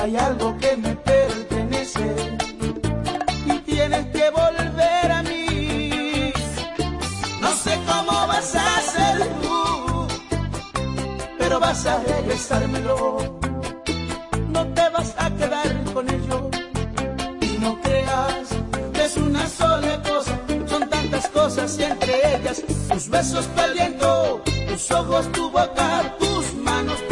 hay algo que me pertenece y tienes que volver a mí. No sé cómo vas a hacer tú, pero vas a regresármelo. No te vas a quedar con ello y no creas que es una sola cosa. Son tantas cosas y entre ellas tus besos para tus ojos, tu boca, tus manos.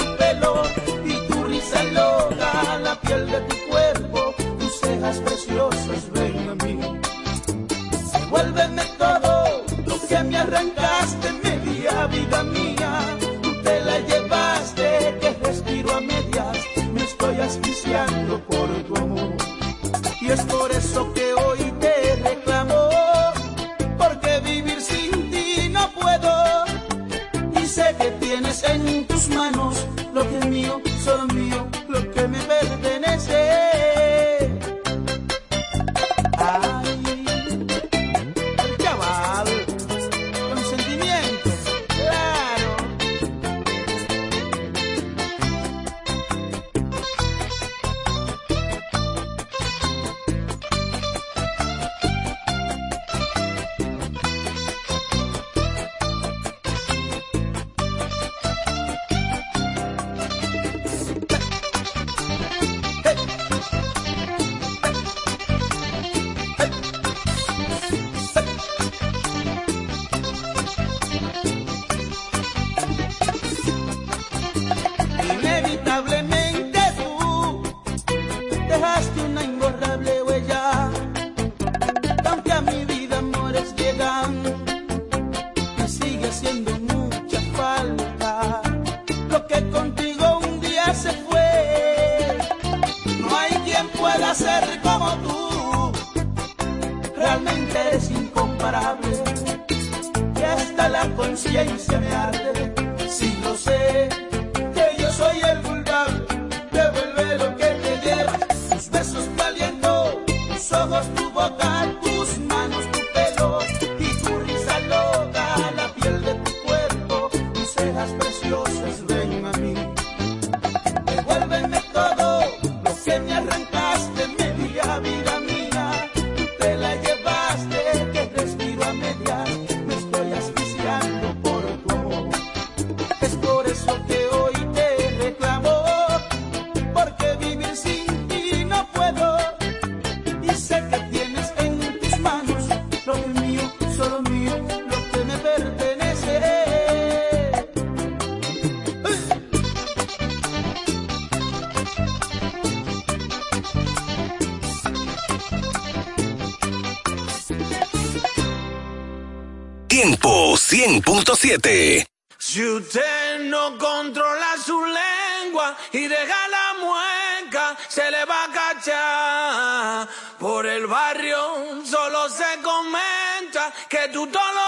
100.7. Si usted no controla su lengua y deja la mueca, se le va a cachar. Por el barrio solo se comenta que tú todo lo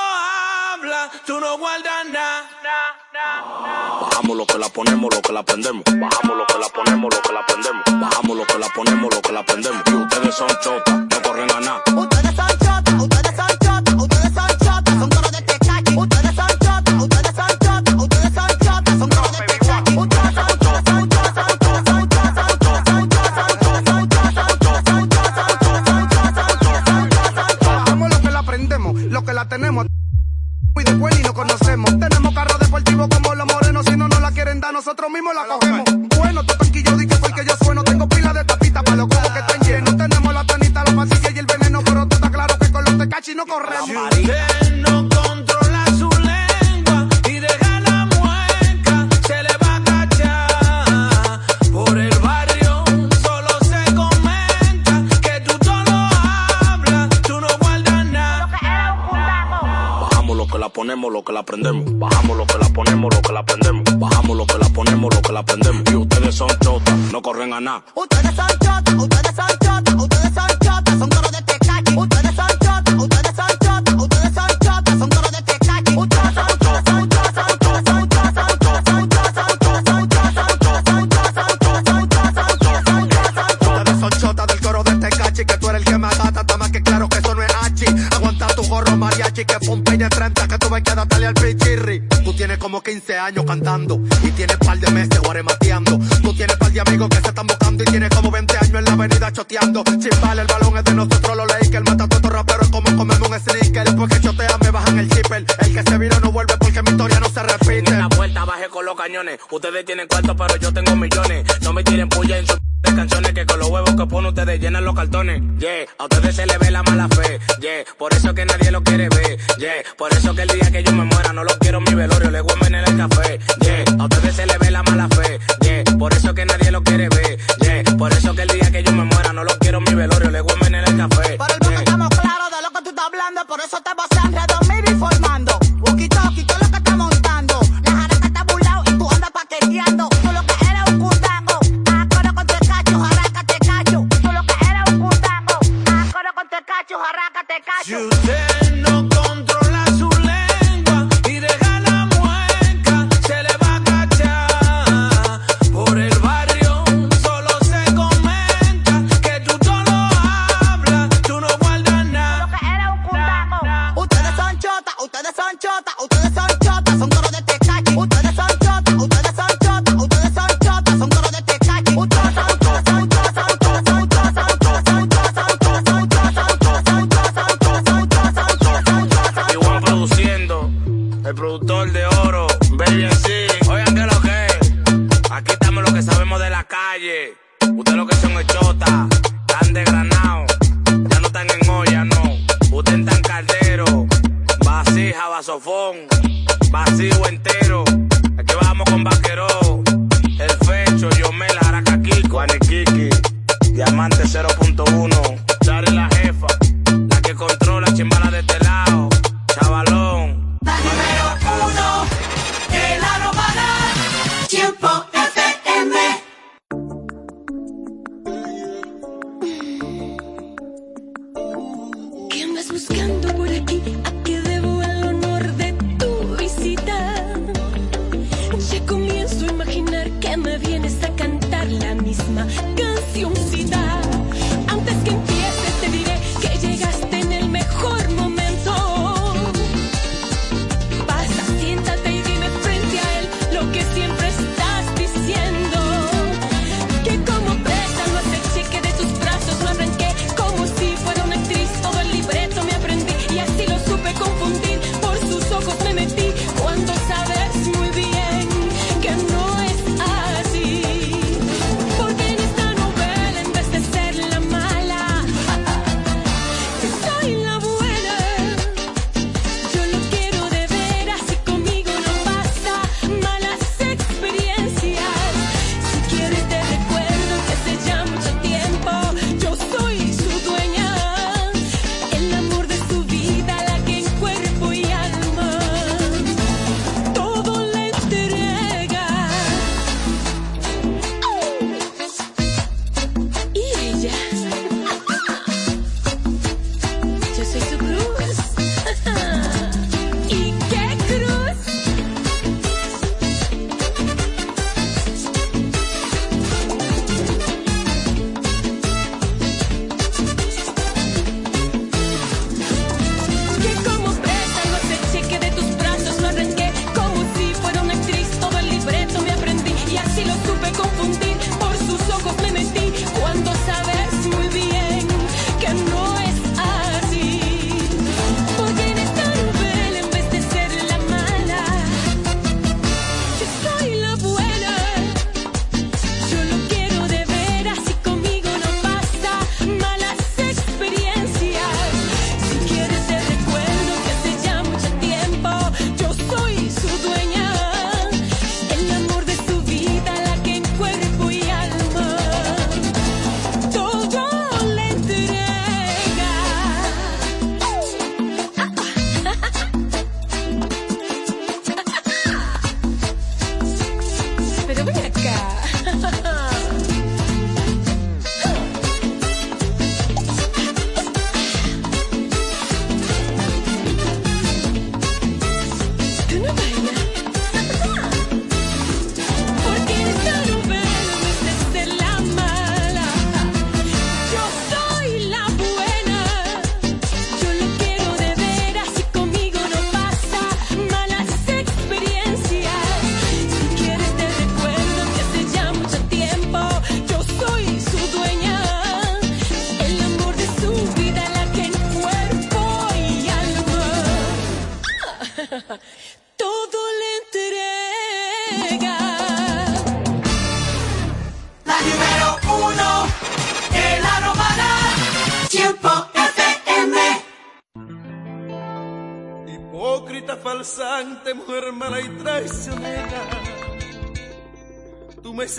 hablas, tú no guardas nada. Bajamos lo que la ponemos, lo que la prendemos. Bajamos lo que la ponemos, lo que la prendemos. Bajamos lo que la ponemos, lo que la prendemos. Y ustedes son chotas, no corren a nada. Ustedes son mismo la cogemos.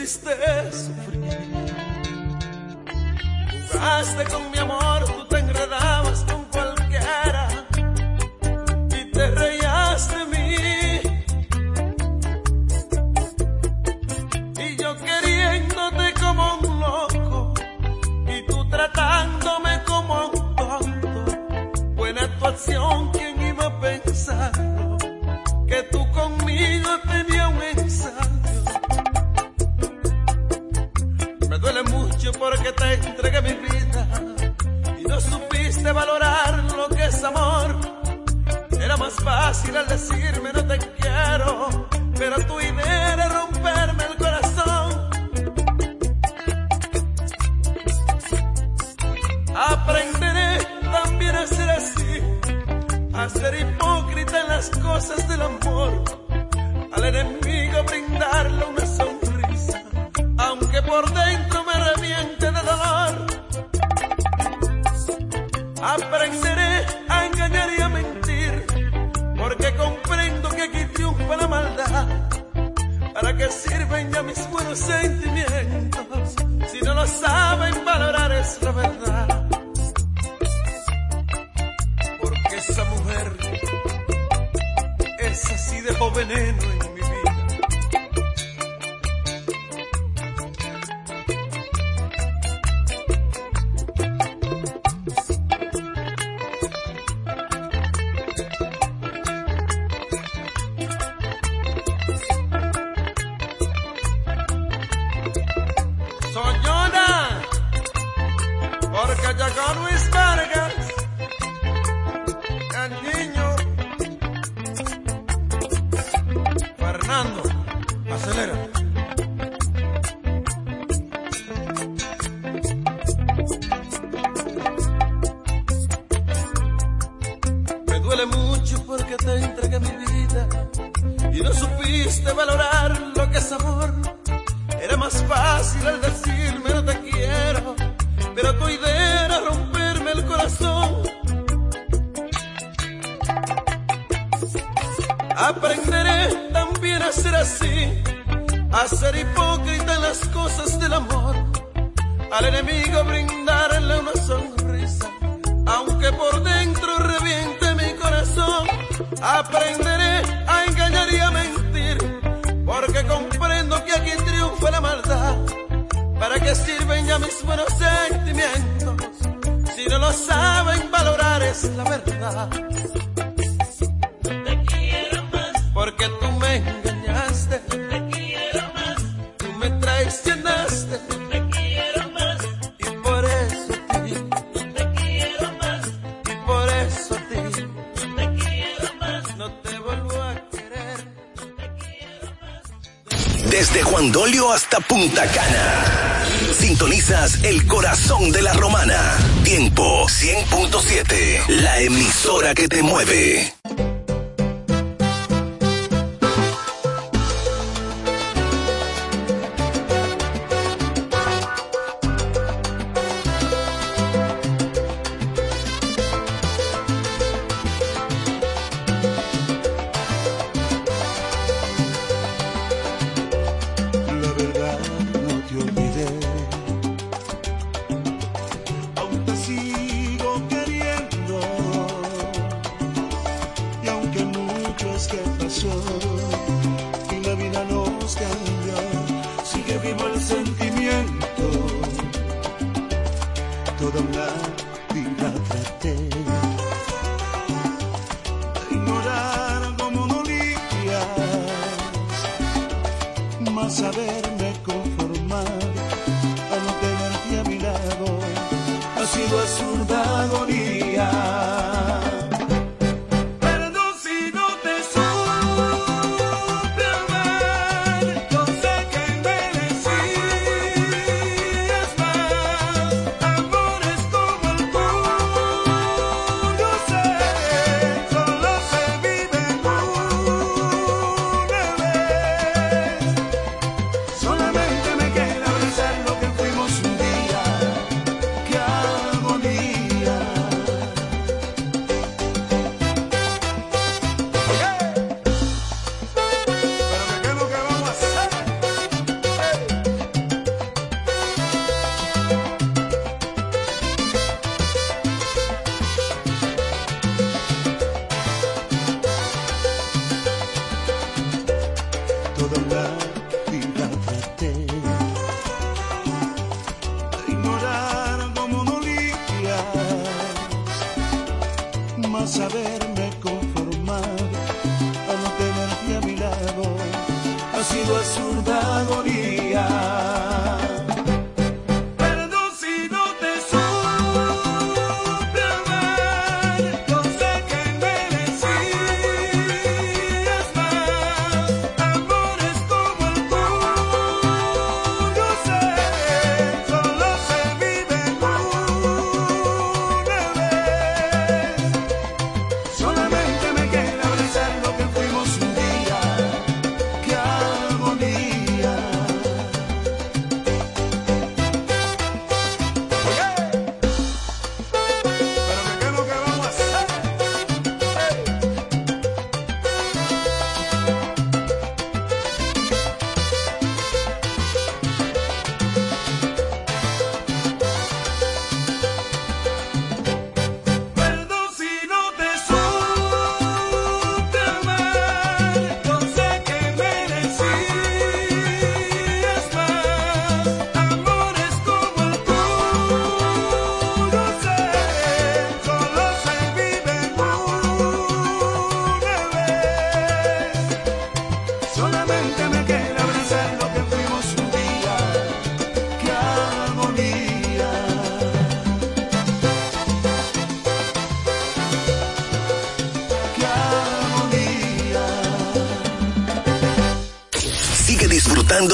Tú me de veneno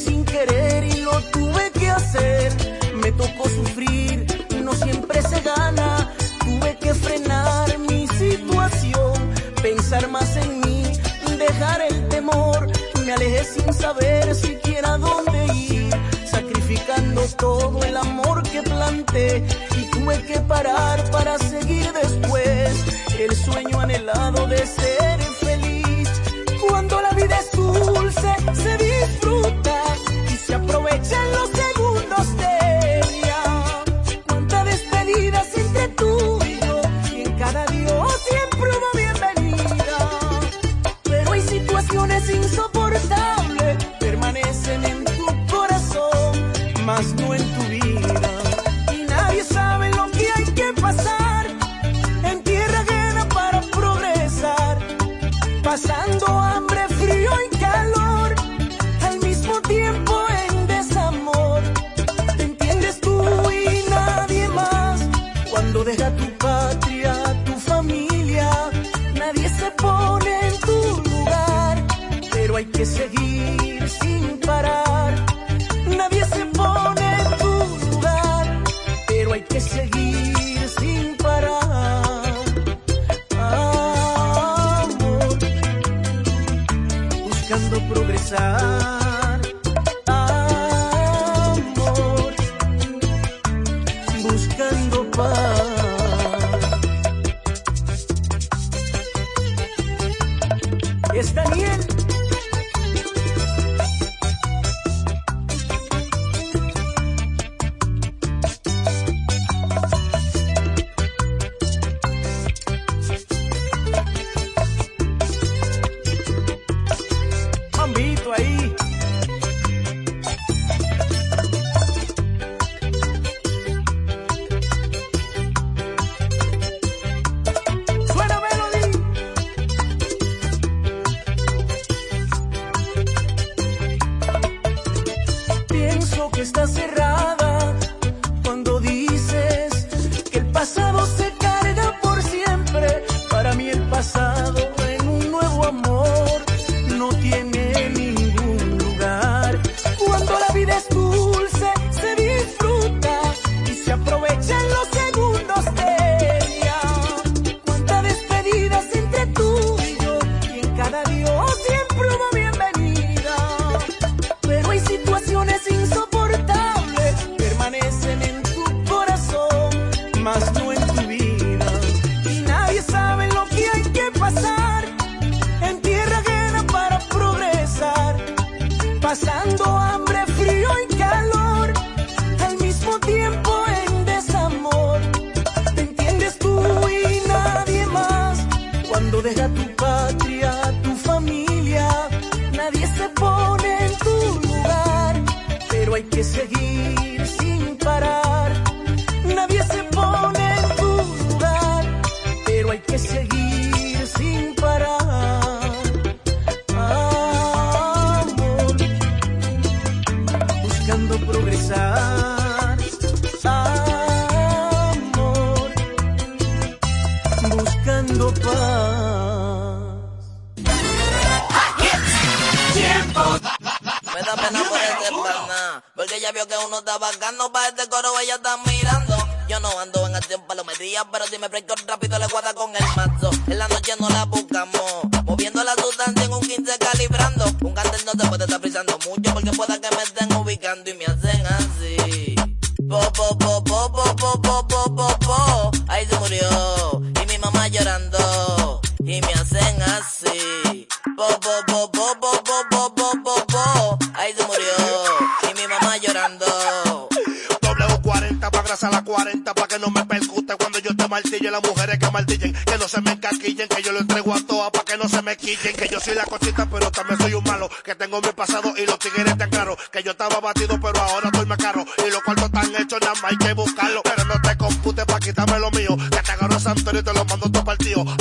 sin querer y lo tuve que hacer. Me tocó sufrir, no siempre se gana. Tuve que frenar mi situación, pensar más en mí, dejar el temor. Me alejé sin saber siquiera dónde ir, sacrificando todo el amor que planté y tuve que parar para seguir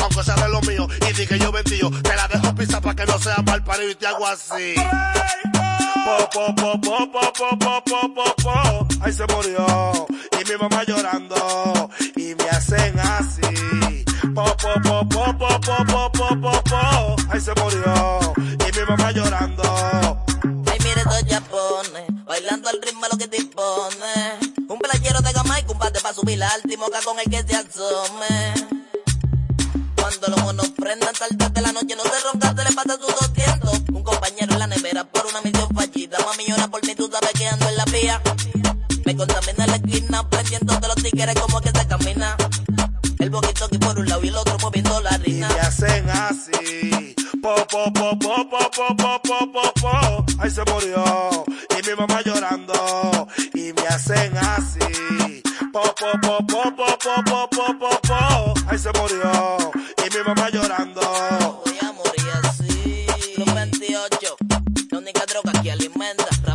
Aunque sea lo mío. Y di que yo vendío. Te la dejo pisar pa' que no sea mal parido y te hago así. Po, po, po, po, po, po, po, po, po. Ahí se murió. Y mi mamá llorando.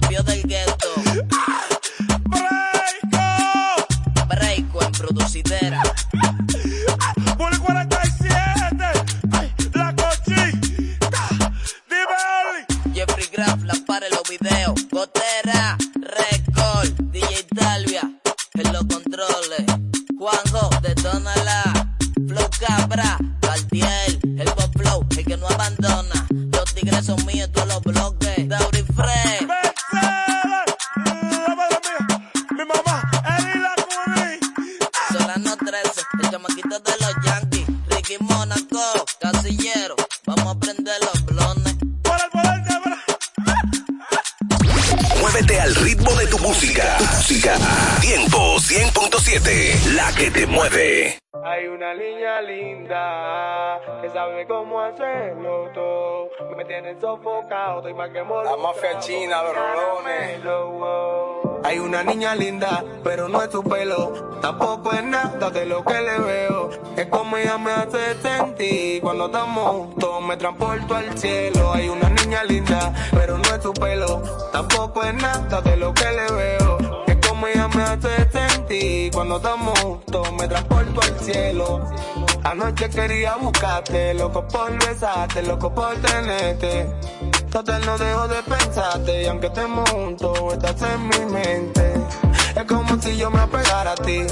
cambio del gueto. Ah, Breiko. Breiko oh. oh. oh, en producidera. La mafia china, los rolones. Hay una niña linda, pero no es su pelo. Tampoco es nada de lo que le veo. Es como ella me hace sentir. Cuando estamos juntos, me transporto al cielo. Hay una niña linda, pero no es su pelo. Tampoco es nada de lo que le veo. Es como ella me hace sentir. Cuando estamos juntos, me transporto al cielo. Anoche quería buscarte, loco por besarte, loco por tenerte. Total no dejo de pensarte y aunque estemos juntos, estás en mi mente. Es como si yo me apegara a ti,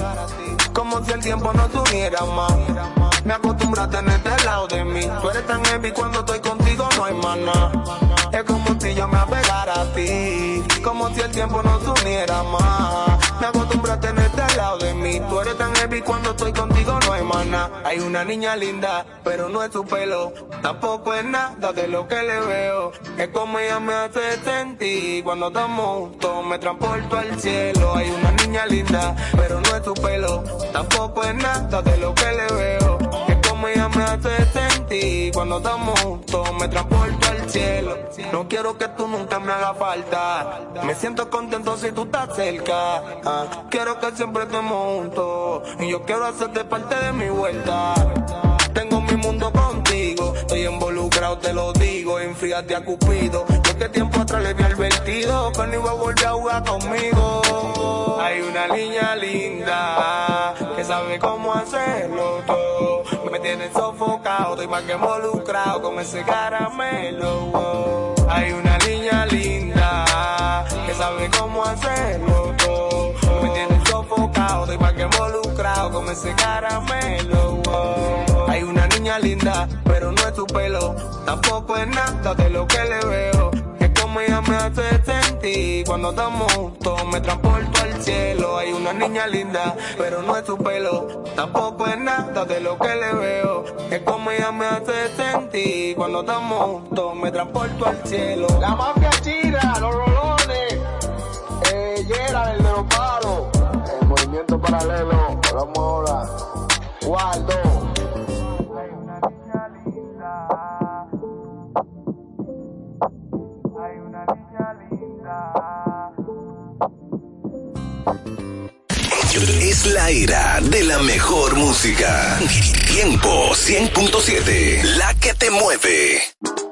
como si el tiempo nos uniera más. Me acostumbro a tenerte al lado de mí. Tú eres tan heavy cuando estoy contigo, no hay nada. Es como si yo me apegara a ti, como si el tiempo nos uniera más. Me acostumbro a tenerte lado de mí. Tú eres tan heavy cuando estoy contigo, no hay nada. Hay una niña linda, pero no es su pelo. Tampoco es nada de lo que le veo. Es como ella me hace sentir. Cuando estamos juntos, me transporto al cielo. Hay una niña linda, pero no es su pelo. Tampoco es nada de lo que le veo. Es como ella me hace sentir. Cuando estamos juntos, me transporto al cielo. No quiero que tú nunca me hagas falta. Me siento contento si tú estás cerca. Ah, quiero que siempre estemos juntos. Y yo quiero hacerte parte de mi vuelta. Tengo mi mundo contigo. Estoy involucrado, te lo digo. Enfríate a Cupido. Que tiempo atrás le vi al vertido. Que no iba a volver a jugar conmigo. Hay una niña linda que sabe cómo hacerlo todo. Me tiene sofocado, estoy más que involucrado con ese caramelo. oh. Hay una niña linda que sabe cómo hacerlo todo. Me tiene sofocado, estoy más que involucrado con ese caramelo. oh. Hay una niña linda, pero no es su pelo. Tampoco es nada de lo que le veo. Es ella me hace sentir. Cuando estamos juntos, me transporto al cielo. Hay una niña linda, pero no es su pelo. Tampoco es nada de lo que le veo. Es como ella me hace sentir. Cuando estamos juntos, me transporto al cielo. La mafia china, los rolones. Eh, Yera, el de los. El movimiento paralelo, vamos ahora. es la era de la mejor música. Tiempo 100.7, la que te mueve.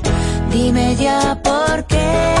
Dime ya por qué.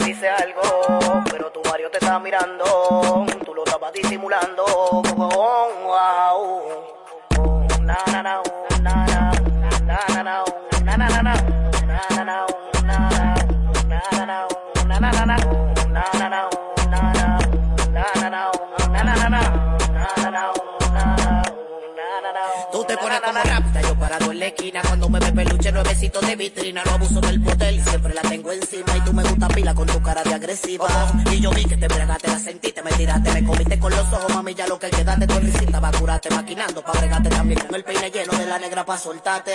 me dices algo, pero tu barrio te está mirando, tú lo estabas disimulando. Wow. Tú te pones como rápida, yo parado en la esquina Cuando me ve peluche nuevecito de vitrina No abuso del poder, siempre la tengo encima con tu cara de agresiva. Y yo vi que te bregaste, la sentiste, me tiraste, me comiste con los ojos, mami, ya lo que quedaste, tu risita va maquinando pa' bregarte también con el peine lleno de la negra pa' soltarte.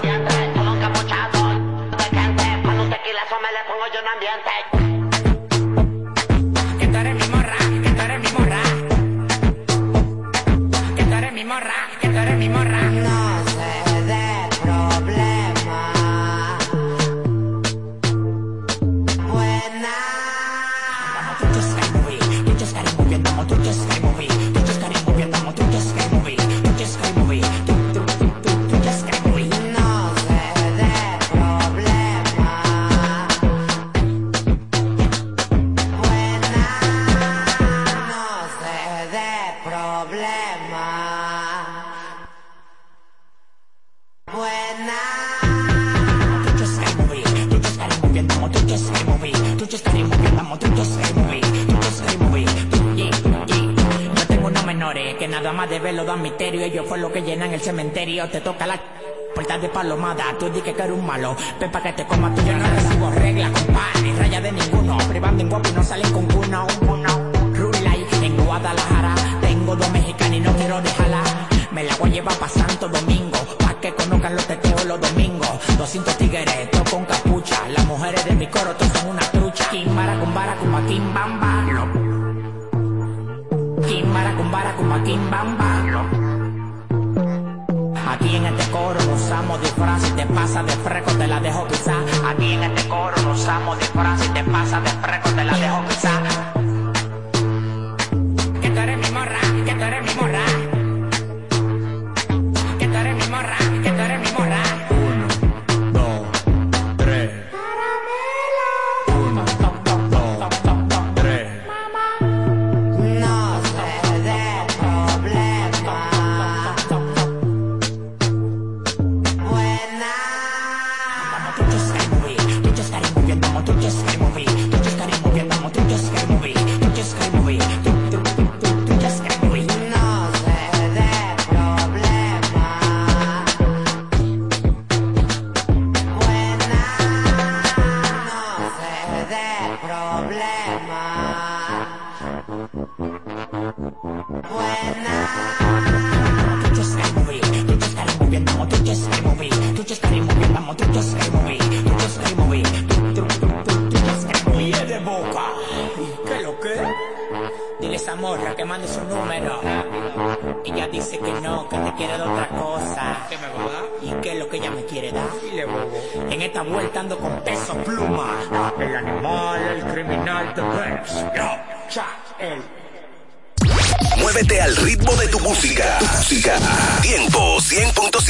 ambiente. Con un capuchado, de gente. Con un tequila, eso me le pongo yo en ambiente. te toca la puerta de palomada. Tú di que eres un malo. Pepa que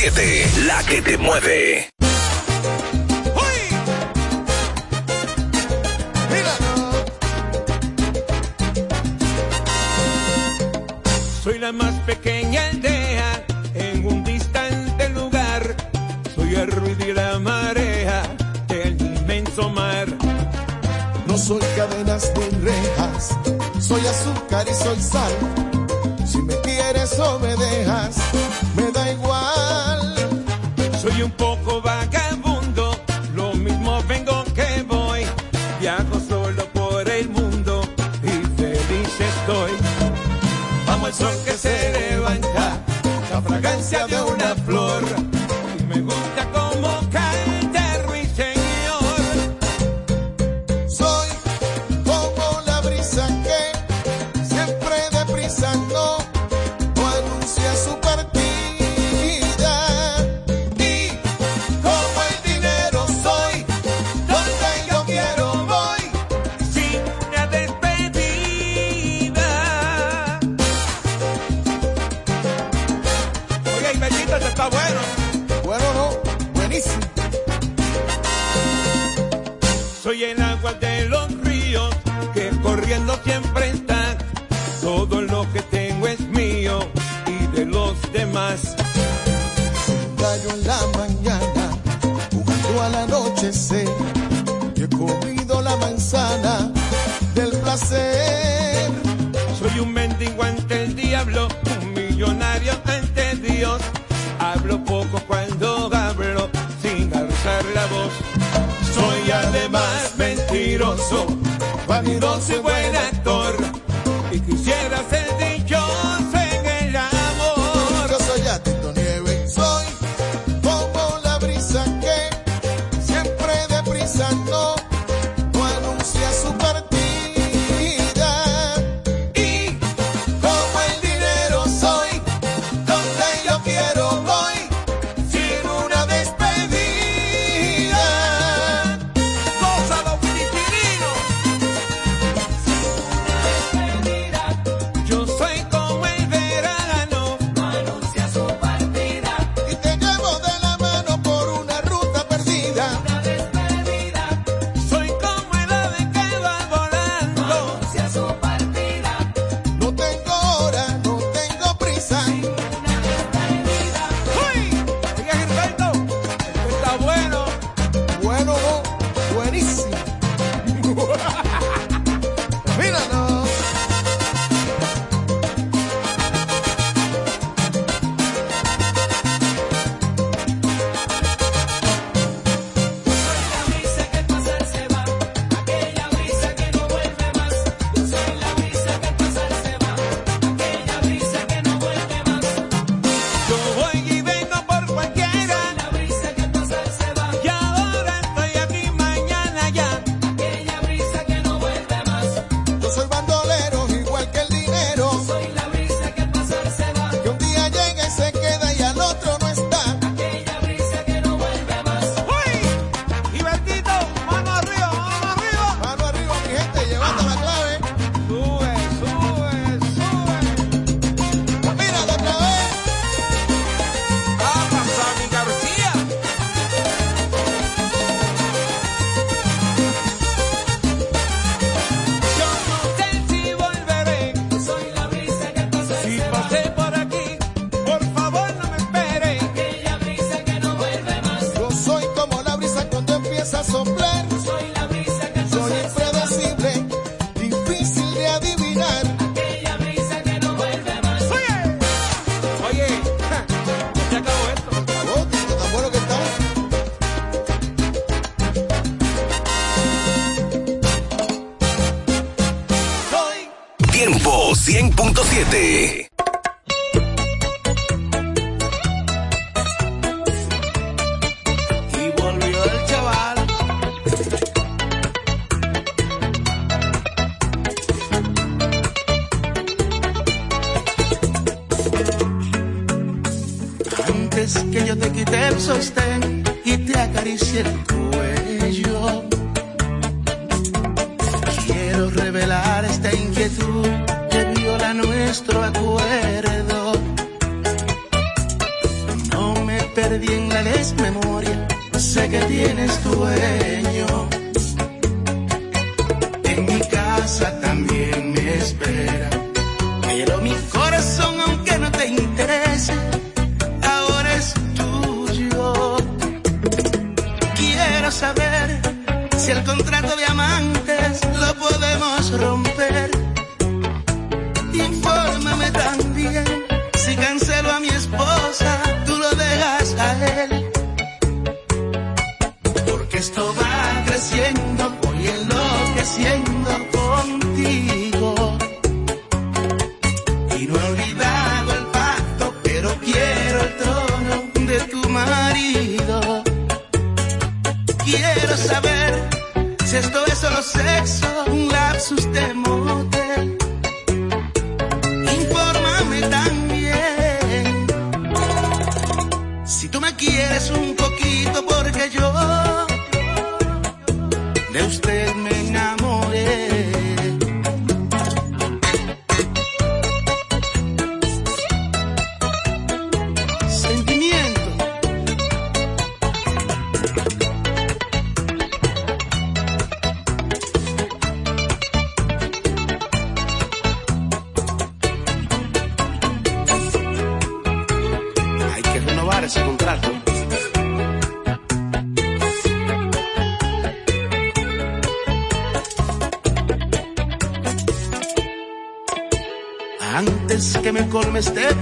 la que te mueve. Soy la más pequeña aldea en un distante lugar. Soy el ruido y la marea del inmenso mar. No soy cadenas ni rejas, soy azúcar y soy sal. Si me quieres o se levanta la fragancia de una flor.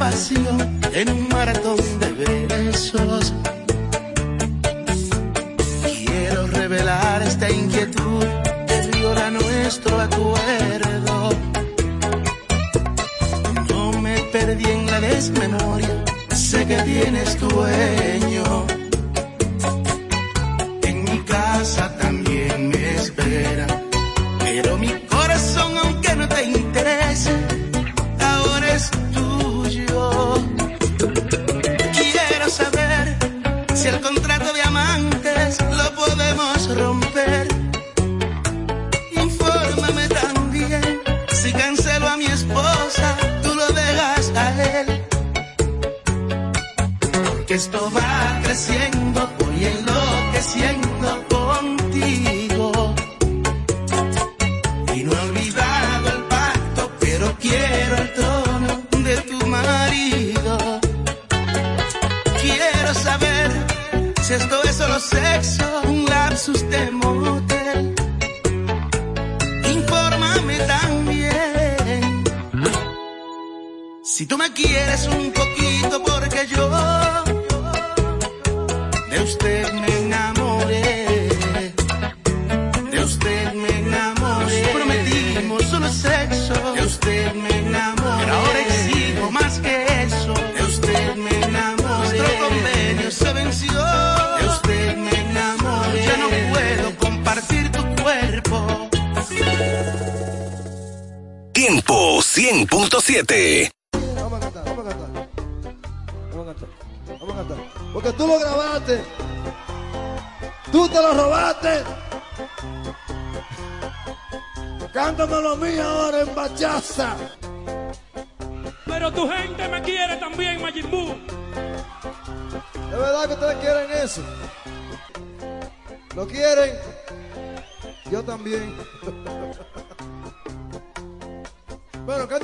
espacio.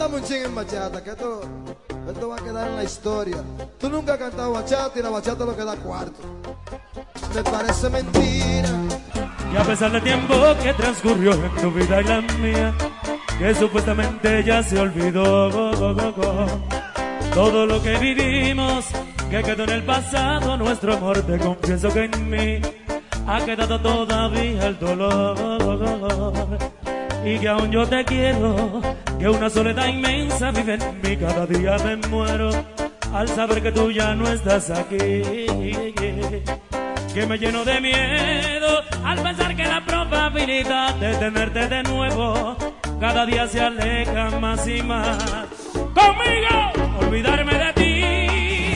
cantamos un en bachata, que esto, esto va a quedar en la historia. Tú nunca has cantado bachata y la bachata lo que da cuarto. Me parece mentira. Y a pesar del tiempo que transcurrió en tu vida y la mía, que supuestamente ya se olvidó go, go, go, todo lo que vivimos, que quedó en el pasado, nuestro amor, te confieso que en mí ha quedado todavía el dolor y que aún yo te quiero que una soledad inmensa vive en mí. Cada día me muero al saber que tú ya no estás aquí. Que me lleno de miedo al pensar que la probabilidad de tenerte de nuevo cada día se aleja más y más. Conmigo, olvidarme de ti.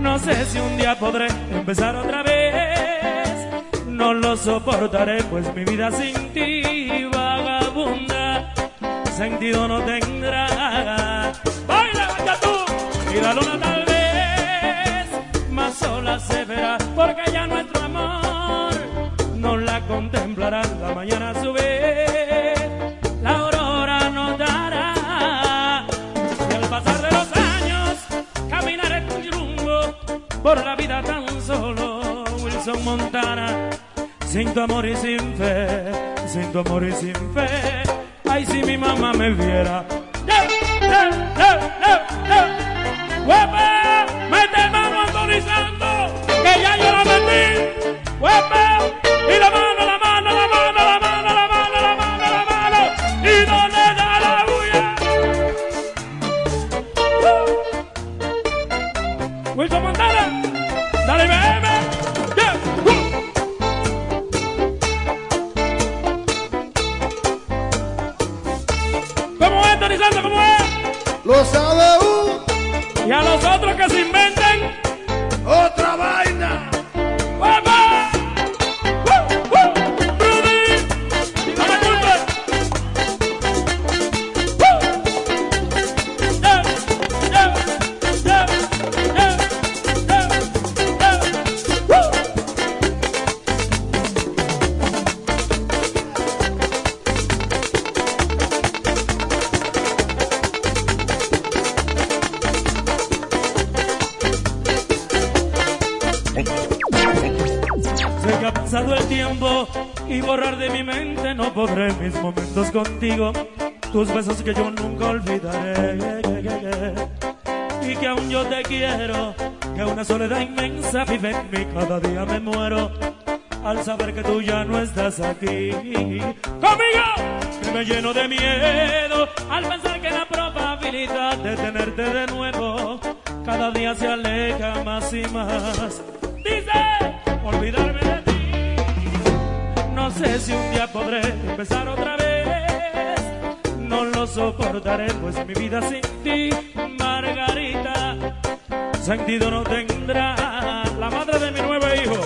No sé si un día podré empezar otra vez. No lo soportaré, pues mi vida sin ti sentido no tendrá. Baila tú y la luna tal vez más sola se verá, porque ya nuestro amor no la contemplará la mañana a su vez. La aurora nos dará y al pasar de los años caminaré sin rumbo por la vida tan solo. Wilson Montana, sin tu amor y sin fe, sin tu amor y sin fe. Si mi mamá me viera. Tus besos que yo nunca olvidaré. Y que aún yo te quiero, que una soledad inmensa vive en mí, cada día me muero al saber que tú ya no estás aquí. Conmigo, que me lleno de miedo al pensar que la probabilidad de tenerte de nuevo cada día se aleja más y más. Dice, olvidarme de ti. No sé si un día podré empezar otra vez. No lo soportaré, pues mi vida sin ti, Margarita, sentido no tendrá. La madre de mi nuevo hijo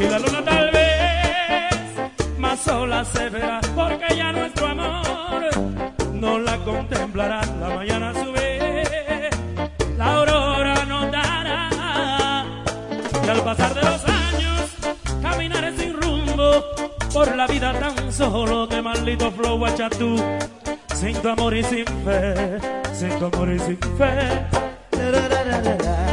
y la luna tal vez más sola se verá, porque ya nuestro amor no la contemplará la mañana a su vez. La aurora nos dará y al pasar de los años caminaré sin rumbo por la vida tan solo que maldito flow tú sin tu amor y sin fe sin tu amor y sin fe. La, la, la,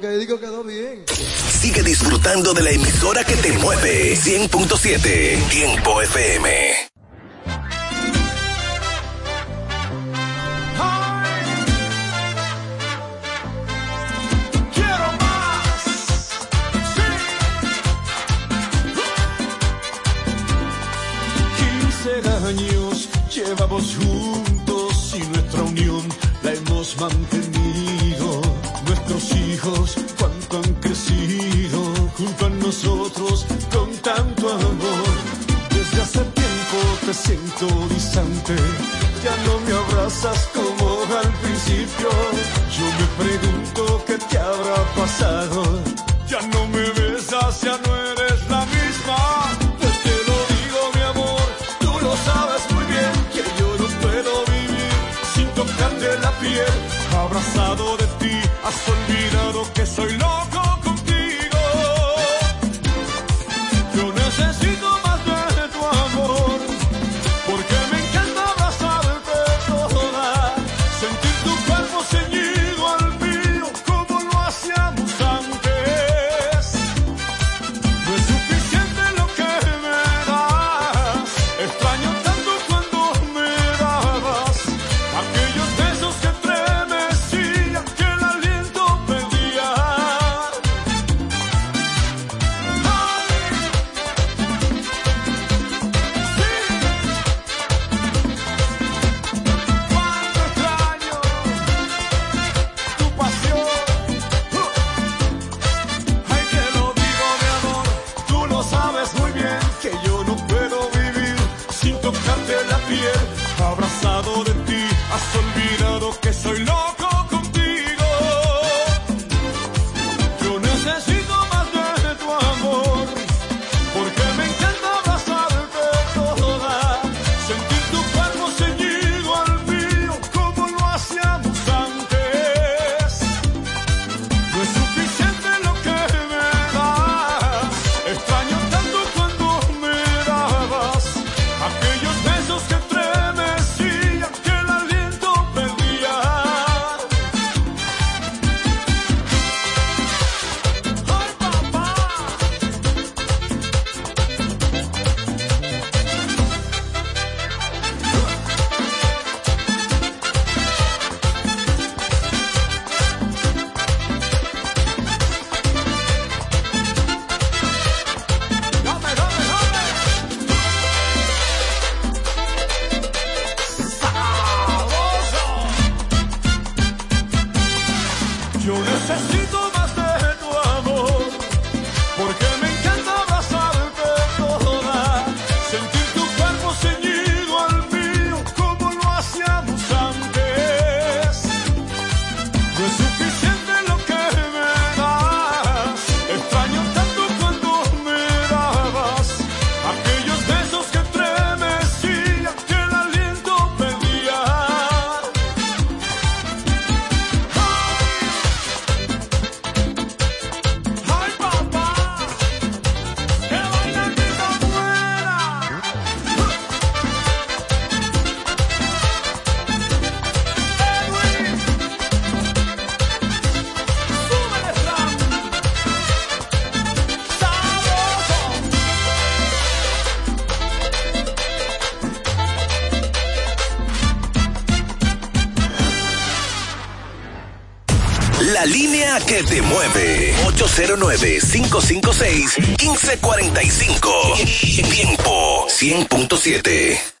porque disco quedó bien. Sigue disfrutando de la emisora que te mueve. 100.7 Tiempo FM. La línea que te mueve. 809-556-1545. Tiempo 100.7.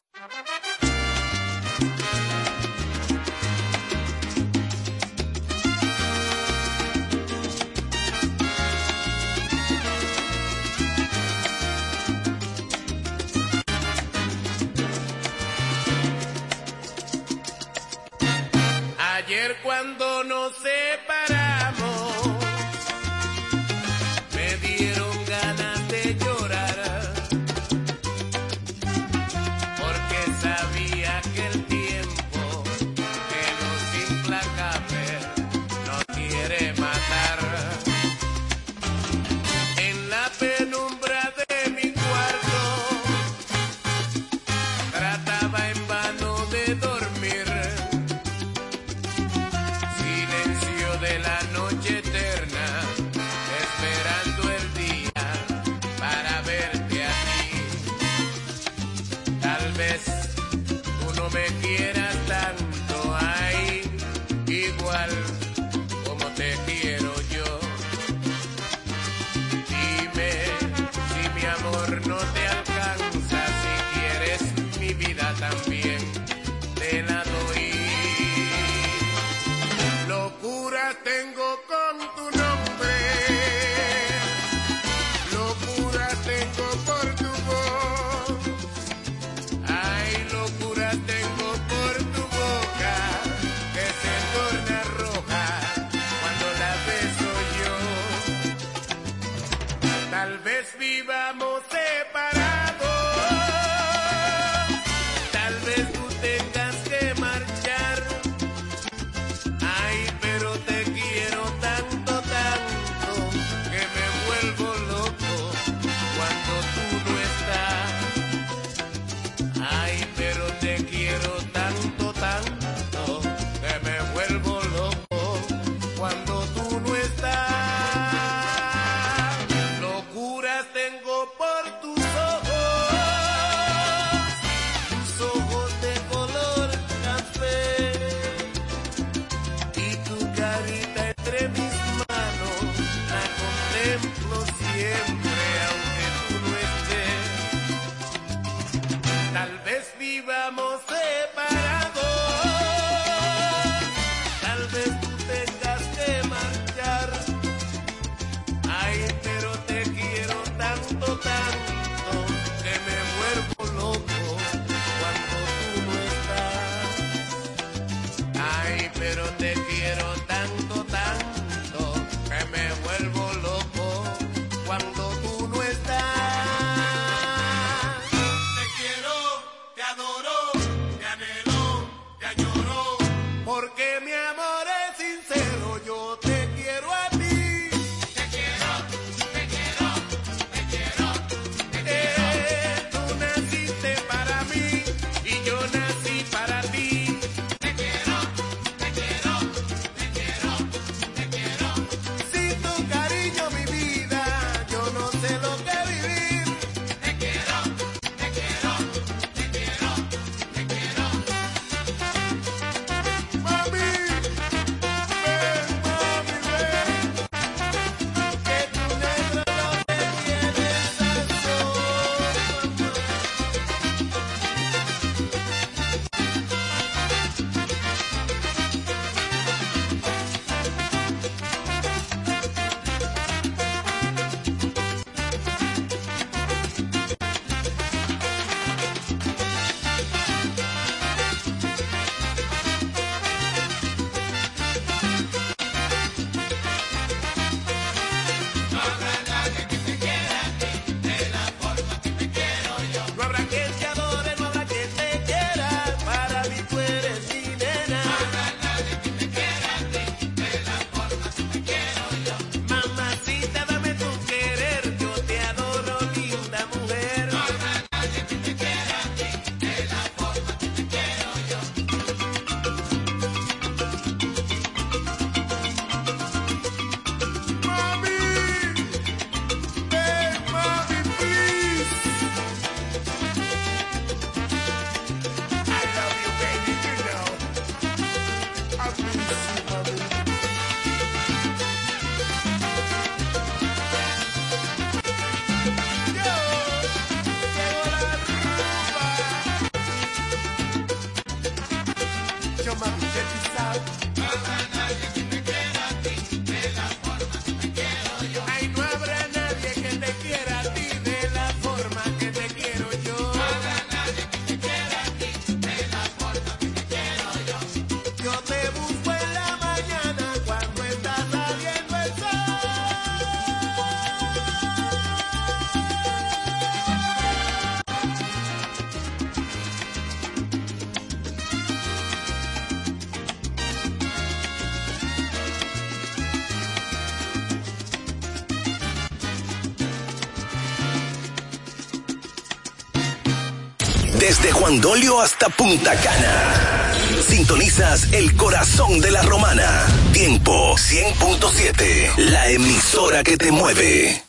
Desde Juan Dolio hasta Punta Cana. Sintonizas el corazón de la romana. Tiempo 100.7. La emisora que te mueve.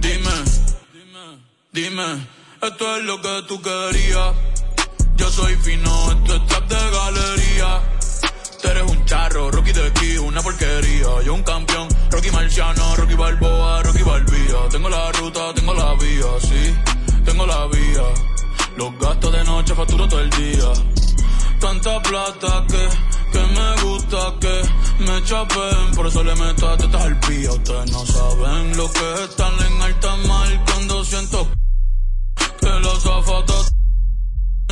Dime, dime, esto es lo que tú querías. Soy fino, esto es trap de galería. Tú eres un charro, Rocky de aquí, una porquería. Yo un campeón, Rocky Marciano, Rocky Balboa, Rocky Balbía. Tengo la ruta, tengo la vía, sí, tengo la vía. Los gastos de noche facturo todo el día. Tanta plata que, que me gusta que me chapen. Por eso le meto a tetas al. Ustedes no saben lo que es estar en alta mar cuando siento que los zapatos en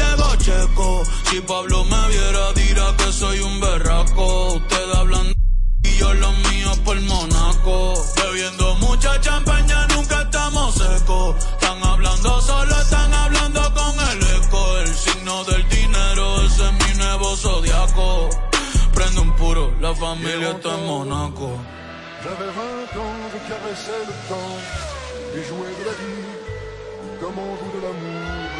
llegó Checo. Si Pablo me viera, dirá que soy un berraco. Usted hablando y yo los míos por Monaco. Bebiendo mucha champaña, nunca estamos secos. Están hablando solo, están hablando con el eco. El signo del dinero, ese es mi nuevo zodiaco. Prende un puro, la familia está en Monaco. J'avais 20 ans, je caressais le temps et jouais de la vie comme on joue de l'amour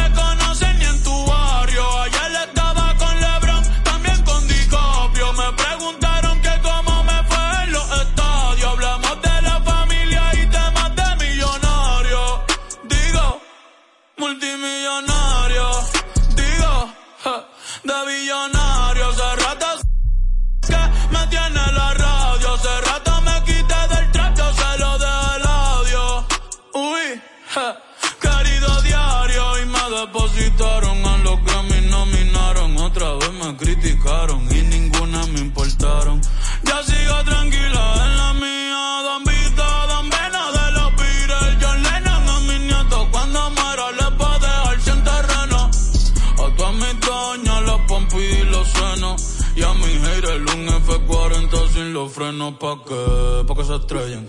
frenos. ¿Pa' qué? Pa' que se estrellen.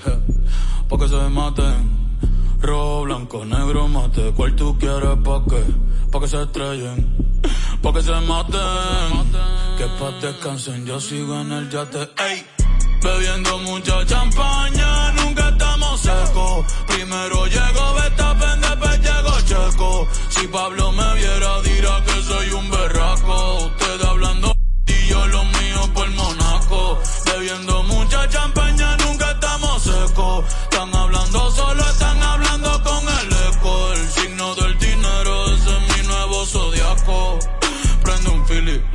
Pa' que se maten. Rojo, blanco, negro, mate. ¿Cuál tú quieres? ¿Pa' qué? Pa' que se estrellen. Pa' que se maten. Que pa' descansen, yo sigo en el yate. Ey. Bebiendo mucha champaña, nunca estamos secos. Primero llegó Betapen, después llegó Checo. Si Pablo me viera, dirá que soy un berraco. Usted hablando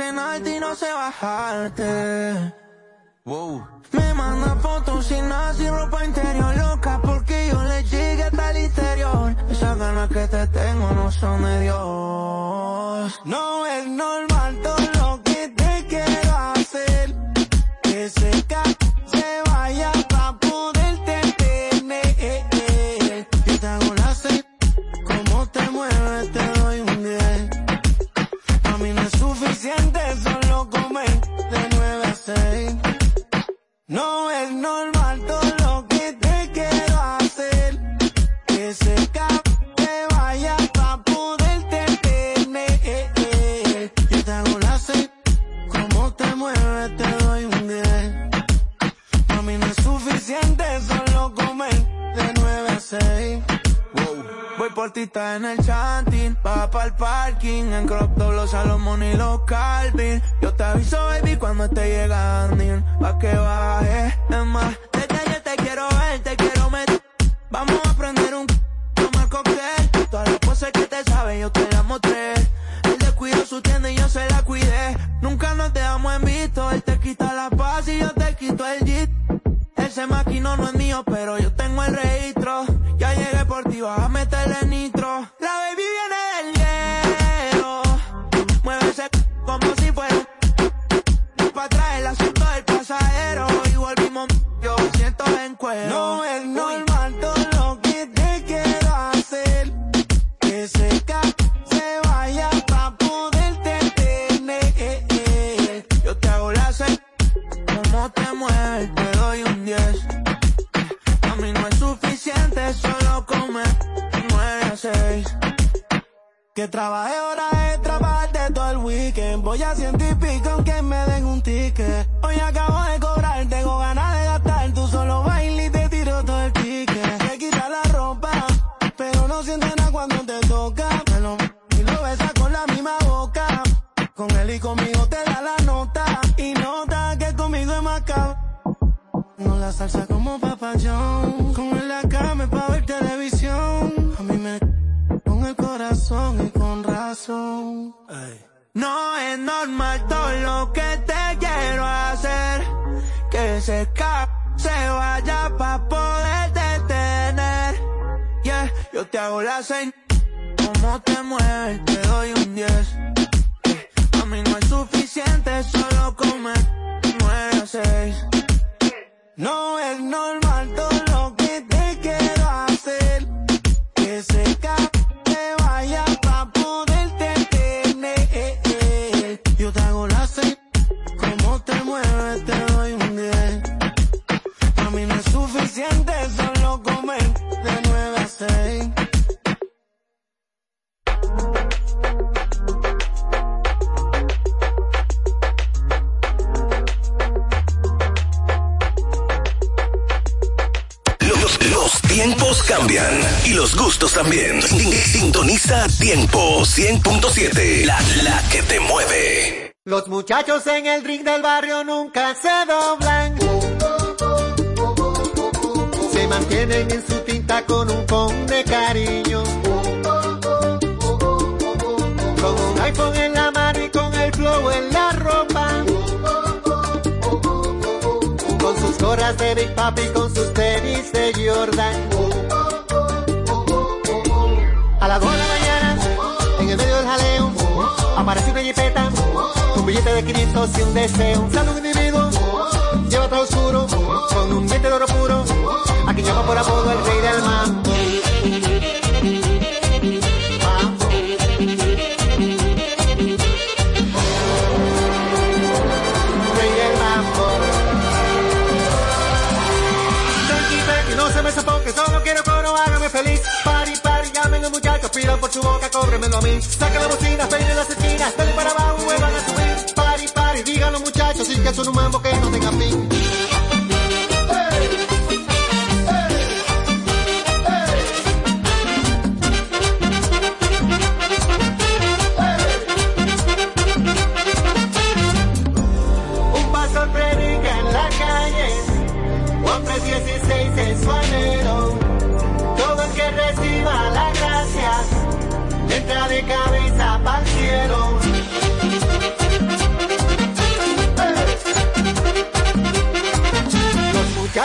alto y no sé bajarte. Wow. Me manda fotos sin nada, sin ropa interior loca porque yo le llegué hasta el interior. Esas ganas que te tengo no son de Dios. No es normal todo lo que te quiero hacer. Que se No es normal. Está en el chanting. Va para el parking. En crop top los Salomón y los Calvin. Yo te aviso, baby, cuando esté llegando. Pa' que baje. Es más, desde yo te quiero ver, te quiero meter. Vamos a prender un tomar cóctel. Todas las poses que te saben, yo te las mostré. Él descuidó su tienda y yo se la cuidé. Nunca nos dejamos en visto. Él te quita la paz y yo te quito el jeep. Ese maquino no es mío, pero yo tengo el registro. I need the Tranqui, no se me sofoque, solo quiero coro, hágame feliz. Party, party, llamen los muchachos, pidan por su boca, cóbremelo a mí. Saca la bocina, peinen las esquinas, dale para abajo, vuelvan a subir. Party, party, digan los muchachos, y que son un mambo que no tenga fin.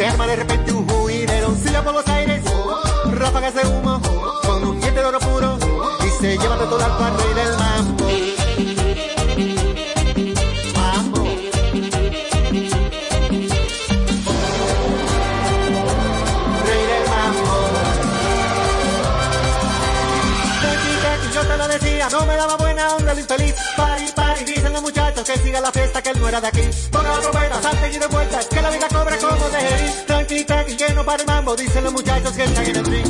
se arma de repente un juideroncillo por los aires, ráfagas de humo, con un diente de oro puro, y se lleva de todo al rey del mambo. Mambo. Rey del mambo. Yo te lo decía, no me daba buena onda lo infeliz. Pari, pari, dicen los muchachos que siga la fiesta, que él no era de aquí. Ponga la trompeta, salte y de vuelta, que la vida hey, tranqui, tranqui, que no para el mambo, dicen los muchachos que están en el ring.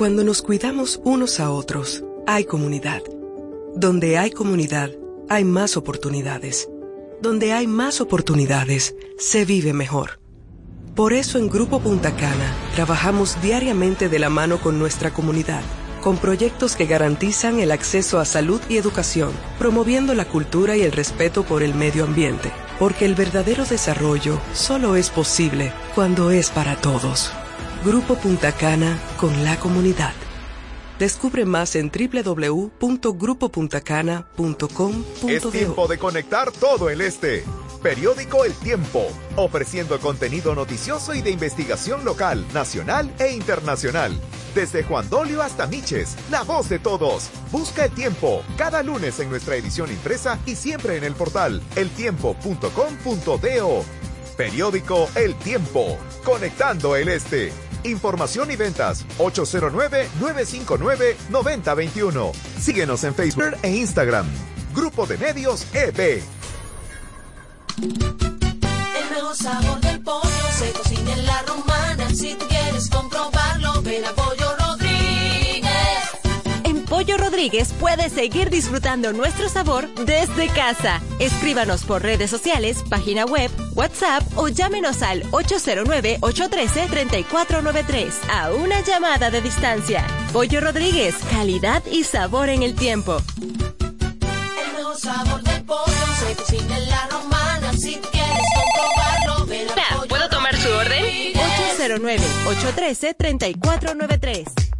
Cuando nos cuidamos unos a otros, hay comunidad. Donde hay comunidad, hay más oportunidades. Donde hay más oportunidades, se vive mejor. Por eso en Grupo Punta Cana trabajamos diariamente de la mano con nuestra comunidad, con proyectos que garantizan el acceso a salud y educación, promoviendo la cultura y el respeto por el medio ambiente, porque el verdadero desarrollo solo es posible cuando es para todos. Grupo Punta Cana con la comunidad. Descubre más en www.grupopuntacana.com.do. Es tiempo de conectar todo el este. Periódico El Tiempo, ofreciendo contenido noticioso y de investigación local, nacional e internacional. Desde Juan Dolio hasta Miches, la voz de todos. Busca el tiempo cada lunes en nuestra edición impresa y siempre en el portal eltiempo.com.do. Periódico El Tiempo, conectando el este. Información y ventas 809-959-9021. Síguenos en Facebook e Instagram. Grupo de Medios EB. El mejor sabor del pollo se cocina en la romana. Si tú quieres comprobarlo, ven a Pollo Rodríguez puedes seguir disfrutando nuestro sabor desde casa. Escríbanos por redes sociales, página web, WhatsApp o llámenos al 809-813-3493 a una llamada de distancia. Pollo Rodríguez, calidad y sabor en el tiempo. El mejor sabor del pollo se cocina en la romana. Si tú quieres comprobarlo, ven a ¿Puedo tomar su orden? 809-813-3493.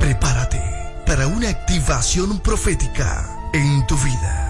Prepárate para una activación profética en tu vida.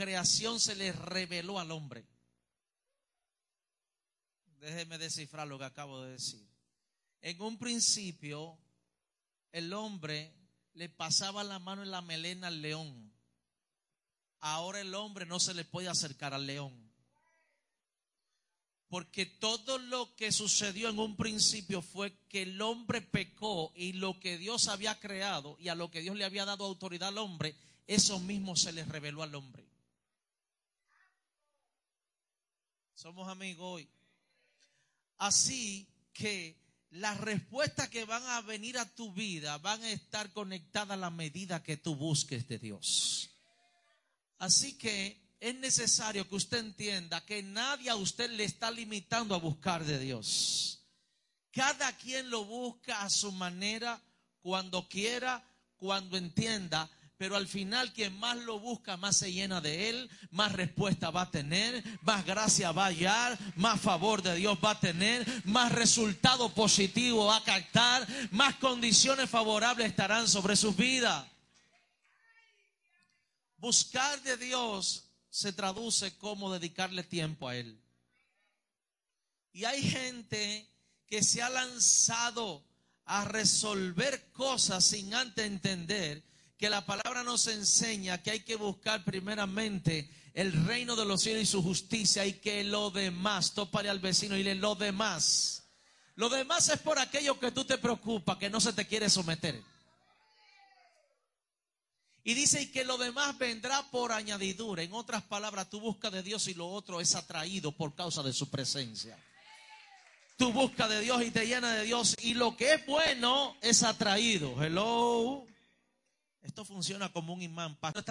Creación se le reveló al hombre. Déjeme descifrar lo que acabo de decir. En un principio, el hombre le pasaba la mano en la melena al león. Ahora el hombre no se le puede acercar al león. Porque todo lo que sucedió en un principio fue que el hombre pecó y lo que Dios había creado y a lo que Dios le había dado autoridad al hombre, eso mismo se le reveló al hombre. Somos amigos hoy. Así que las respuestas que van a venir a tu vida van a estar conectadas a la medida que tú busques de Dios. Así que es necesario que usted entienda que nadie a usted le está limitando a buscar de Dios. Cada quien lo busca a su manera, cuando quiera, cuando entienda, pero al final quien más lo busca, más se llena de él, más respuesta va a tener, más gracia va a hallar, más favor de Dios va a tener, más resultado positivo va a captar, más condiciones favorables estarán sobre sus vidas. Buscar de Dios se traduce como dedicarle tiempo a Él. Y hay gente que se ha lanzado a resolver cosas sin antes entender que la palabra nos enseña que hay que buscar primeramente el reino de los cielos y su justicia y que lo demás, tópale al vecino y le lo demás. Lo demás es por aquello que tú te preocupa, que no se te quiere someter. Y dice, y que lo demás vendrá por añadidura. En otras palabras, tú buscas de Dios y lo otro es atraído por causa de su presencia. Tú buscas de Dios y te llena de Dios y lo que es bueno es atraído. Hello. Esto funciona como un imán.